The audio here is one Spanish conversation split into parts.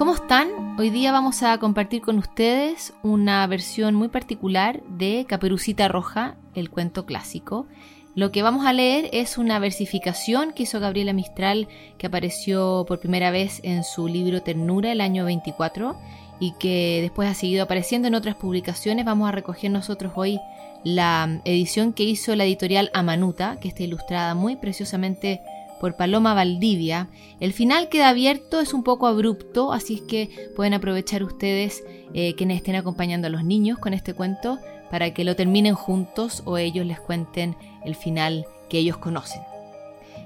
¿Cómo están? Hoy día vamos a compartir con ustedes una versión muy particular de Caperucita Roja, el cuento clásico. Lo que vamos a leer es una versificación que hizo Gabriela Mistral, que apareció por primera vez en su libro Ternura el año 24 y que después ha seguido apareciendo en otras publicaciones. Vamos a recoger nosotros hoy la edición que hizo la editorial Amanuta, que está ilustrada muy preciosamente por Paloma Valdivia. El final queda abierto, es un poco abrupto, así es que pueden aprovechar ustedes eh, quienes estén acompañando a los niños con este cuento para que lo terminen juntos o ellos les cuenten el final que ellos conocen.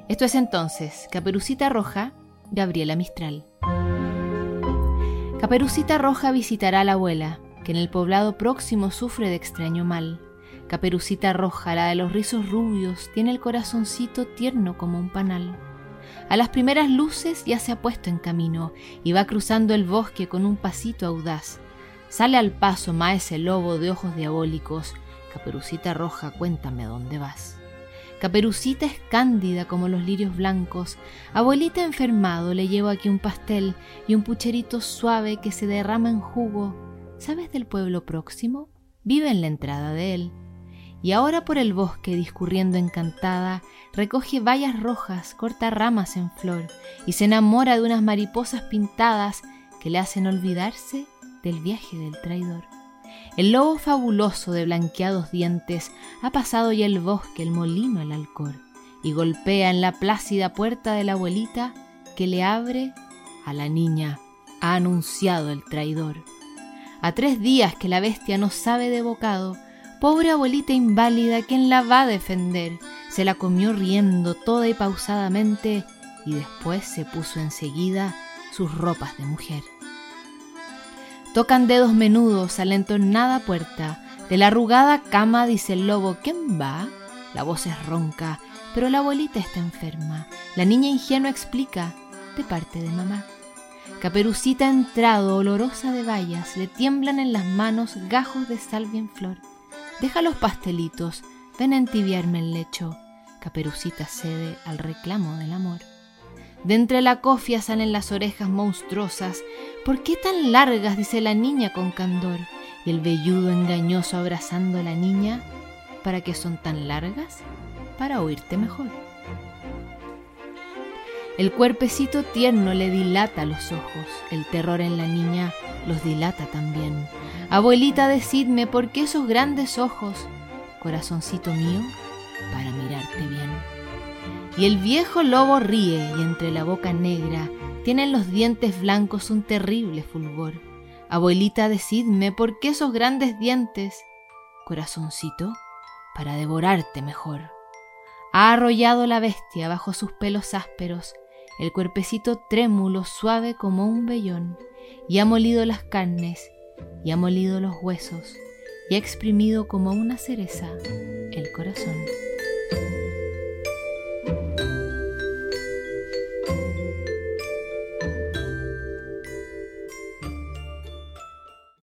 Esto es entonces Caperucita Roja, Gabriela Mistral. Caperucita Roja visitará a la abuela, que en el poblado próximo sufre de extraño mal. Caperucita roja, la de los rizos rubios, tiene el corazoncito tierno como un panal. A las primeras luces ya se ha puesto en camino y va cruzando el bosque con un pasito audaz. Sale al paso maese lobo de ojos diabólicos. Caperucita roja, cuéntame dónde vas. Caperucita es cándida como los lirios blancos. Abuelita enfermado, le llevo aquí un pastel y un pucherito suave que se derrama en jugo. ¿Sabes del pueblo próximo? Vive en la entrada de él y ahora por el bosque discurriendo encantada, recoge bayas rojas, corta ramas en flor y se enamora de unas mariposas pintadas que le hacen olvidarse del viaje del traidor. El lobo fabuloso de blanqueados dientes ha pasado ya el bosque, el molino, el alcor, y golpea en la plácida puerta de la abuelita que le abre a la niña. Ha anunciado el traidor. A tres días que la bestia no sabe de bocado, Pobre abuelita inválida, ¿quién la va a defender? Se la comió riendo toda y pausadamente y después se puso enseguida sus ropas de mujer. Tocan dedos menudos a la entornada puerta. De la arrugada cama dice el lobo, ¿quién va? La voz es ronca, pero la abuelita está enferma. La niña ingenua explica, de parte de mamá. Caperucita entrado, olorosa de bayas, le tiemblan en las manos gajos de salvia en flor. Deja los pastelitos, ven a entibiarme el lecho. Caperucita cede al reclamo del amor. De entre la cofia salen las orejas monstruosas. ¿Por qué tan largas? dice la niña con candor. Y el velludo engañoso abrazando a la niña. ¿Para qué son tan largas? Para oírte mejor. El cuerpecito tierno le dilata los ojos, el terror en la niña los dilata también. Abuelita, decidme por qué esos grandes ojos, corazoncito mío, para mirarte bien. Y el viejo lobo ríe y entre la boca negra tienen los dientes blancos un terrible fulgor. Abuelita, decidme por qué esos grandes dientes, corazoncito, para devorarte mejor. Ha arrollado la bestia bajo sus pelos ásperos el cuerpecito trémulo, suave como un vellón, y ha molido las carnes, y ha molido los huesos, y ha exprimido como una cereza el corazón.